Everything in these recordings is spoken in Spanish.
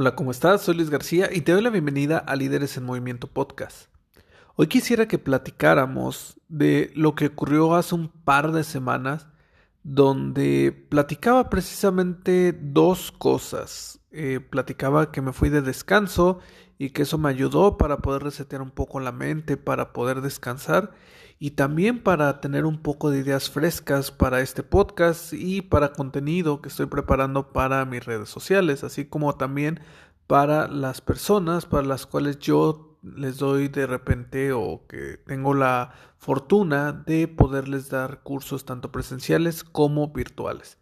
Hola, ¿cómo estás? Soy Luis García y te doy la bienvenida a Líderes en Movimiento Podcast. Hoy quisiera que platicáramos de lo que ocurrió hace un par de semanas, donde platicaba precisamente dos cosas. Eh, platicaba que me fui de descanso y que eso me ayudó para poder resetear un poco la mente, para poder descansar y también para tener un poco de ideas frescas para este podcast y para contenido que estoy preparando para mis redes sociales, así como también para las personas para las cuales yo les doy de repente o que tengo la fortuna de poderles dar cursos tanto presenciales como virtuales.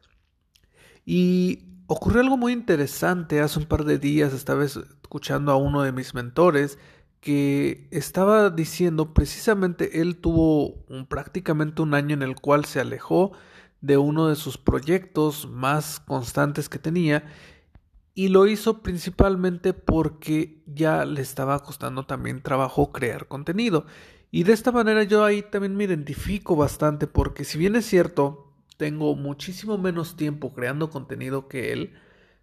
Y ocurrió algo muy interesante hace un par de días, estaba escuchando a uno de mis mentores, que estaba diciendo precisamente él tuvo un, prácticamente un año en el cual se alejó de uno de sus proyectos más constantes que tenía y lo hizo principalmente porque ya le estaba costando también trabajo crear contenido. Y de esta manera yo ahí también me identifico bastante porque si bien es cierto tengo muchísimo menos tiempo creando contenido que él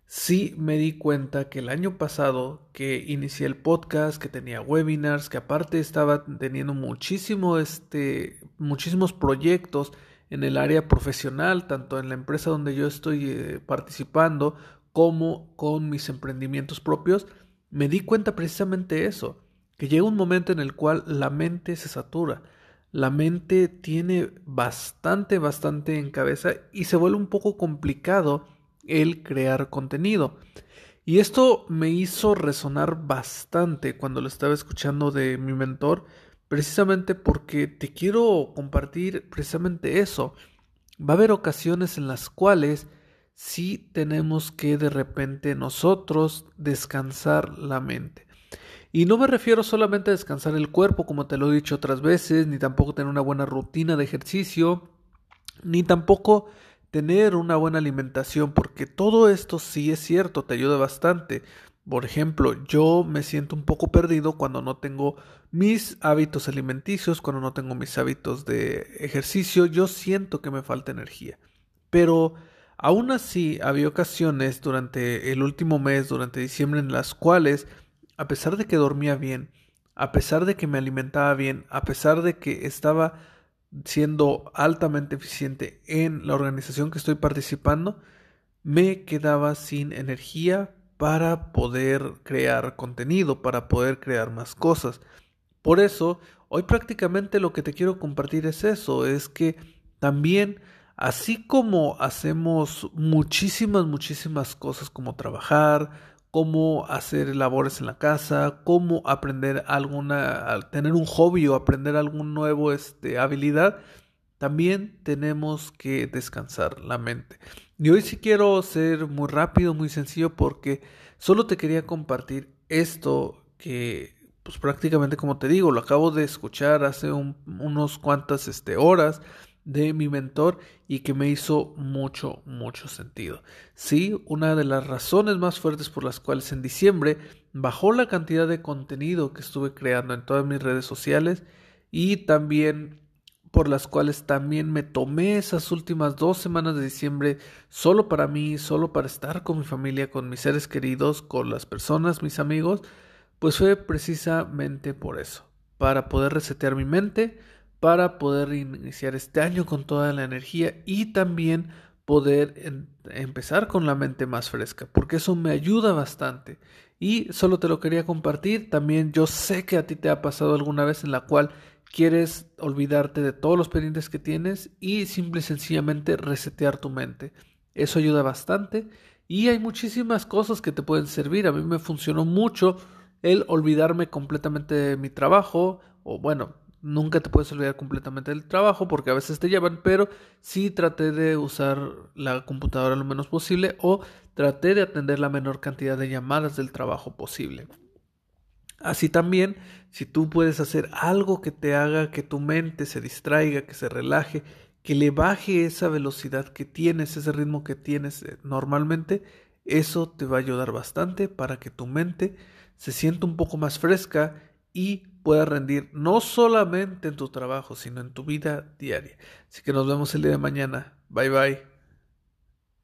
sí me di cuenta que el año pasado que inicié el podcast, que tenía webinars, que aparte estaba teniendo muchísimo este, muchísimos proyectos en el área profesional, tanto en la empresa donde yo estoy eh, participando como con mis emprendimientos propios, me di cuenta precisamente eso, que llega un momento en el cual la mente se satura. La mente tiene bastante, bastante en cabeza y se vuelve un poco complicado el crear contenido. Y esto me hizo resonar bastante cuando lo estaba escuchando de mi mentor, precisamente porque te quiero compartir precisamente eso. Va a haber ocasiones en las cuales sí tenemos que de repente nosotros descansar la mente. Y no me refiero solamente a descansar el cuerpo, como te lo he dicho otras veces, ni tampoco tener una buena rutina de ejercicio, ni tampoco tener una buena alimentación, porque todo esto sí es cierto, te ayuda bastante. Por ejemplo, yo me siento un poco perdido cuando no tengo mis hábitos alimenticios, cuando no tengo mis hábitos de ejercicio, yo siento que me falta energía. Pero aún así había ocasiones durante el último mes, durante diciembre, en las cuales, a pesar de que dormía bien, a pesar de que me alimentaba bien, a pesar de que estaba siendo altamente eficiente en la organización que estoy participando, me quedaba sin energía para poder crear contenido, para poder crear más cosas. Por eso, hoy prácticamente lo que te quiero compartir es eso, es que también así como hacemos muchísimas, muchísimas cosas como trabajar, cómo hacer labores en la casa, cómo aprender alguna, tener un hobby o aprender algún nuevo este, habilidad, también tenemos que descansar la mente. Y hoy sí quiero ser muy rápido, muy sencillo, porque solo te quería compartir esto que, pues prácticamente como te digo, lo acabo de escuchar hace unos cuantas este, horas de mi mentor y que me hizo mucho, mucho sentido. Sí, una de las razones más fuertes por las cuales en diciembre bajó la cantidad de contenido que estuve creando en todas mis redes sociales y también por las cuales también me tomé esas últimas dos semanas de diciembre solo para mí, solo para estar con mi familia, con mis seres queridos, con las personas, mis amigos, pues fue precisamente por eso, para poder resetear mi mente, para poder iniciar este año con toda la energía y también poder empezar con la mente más fresca, porque eso me ayuda bastante. Y solo te lo quería compartir, también yo sé que a ti te ha pasado alguna vez en la cual quieres olvidarte de todos los pendientes que tienes y simple y sencillamente resetear tu mente. Eso ayuda bastante y hay muchísimas cosas que te pueden servir. A mí me funcionó mucho el olvidarme completamente de mi trabajo o bueno, nunca te puedes olvidar completamente del trabajo porque a veces te llevan, pero sí traté de usar la computadora lo menos posible o traté de atender la menor cantidad de llamadas del trabajo posible. Así también, si tú puedes hacer algo que te haga que tu mente se distraiga, que se relaje, que le baje esa velocidad que tienes, ese ritmo que tienes eh, normalmente, eso te va a ayudar bastante para que tu mente se sienta un poco más fresca y pueda rendir no solamente en tu trabajo, sino en tu vida diaria. Así que nos vemos el día de mañana. Bye bye.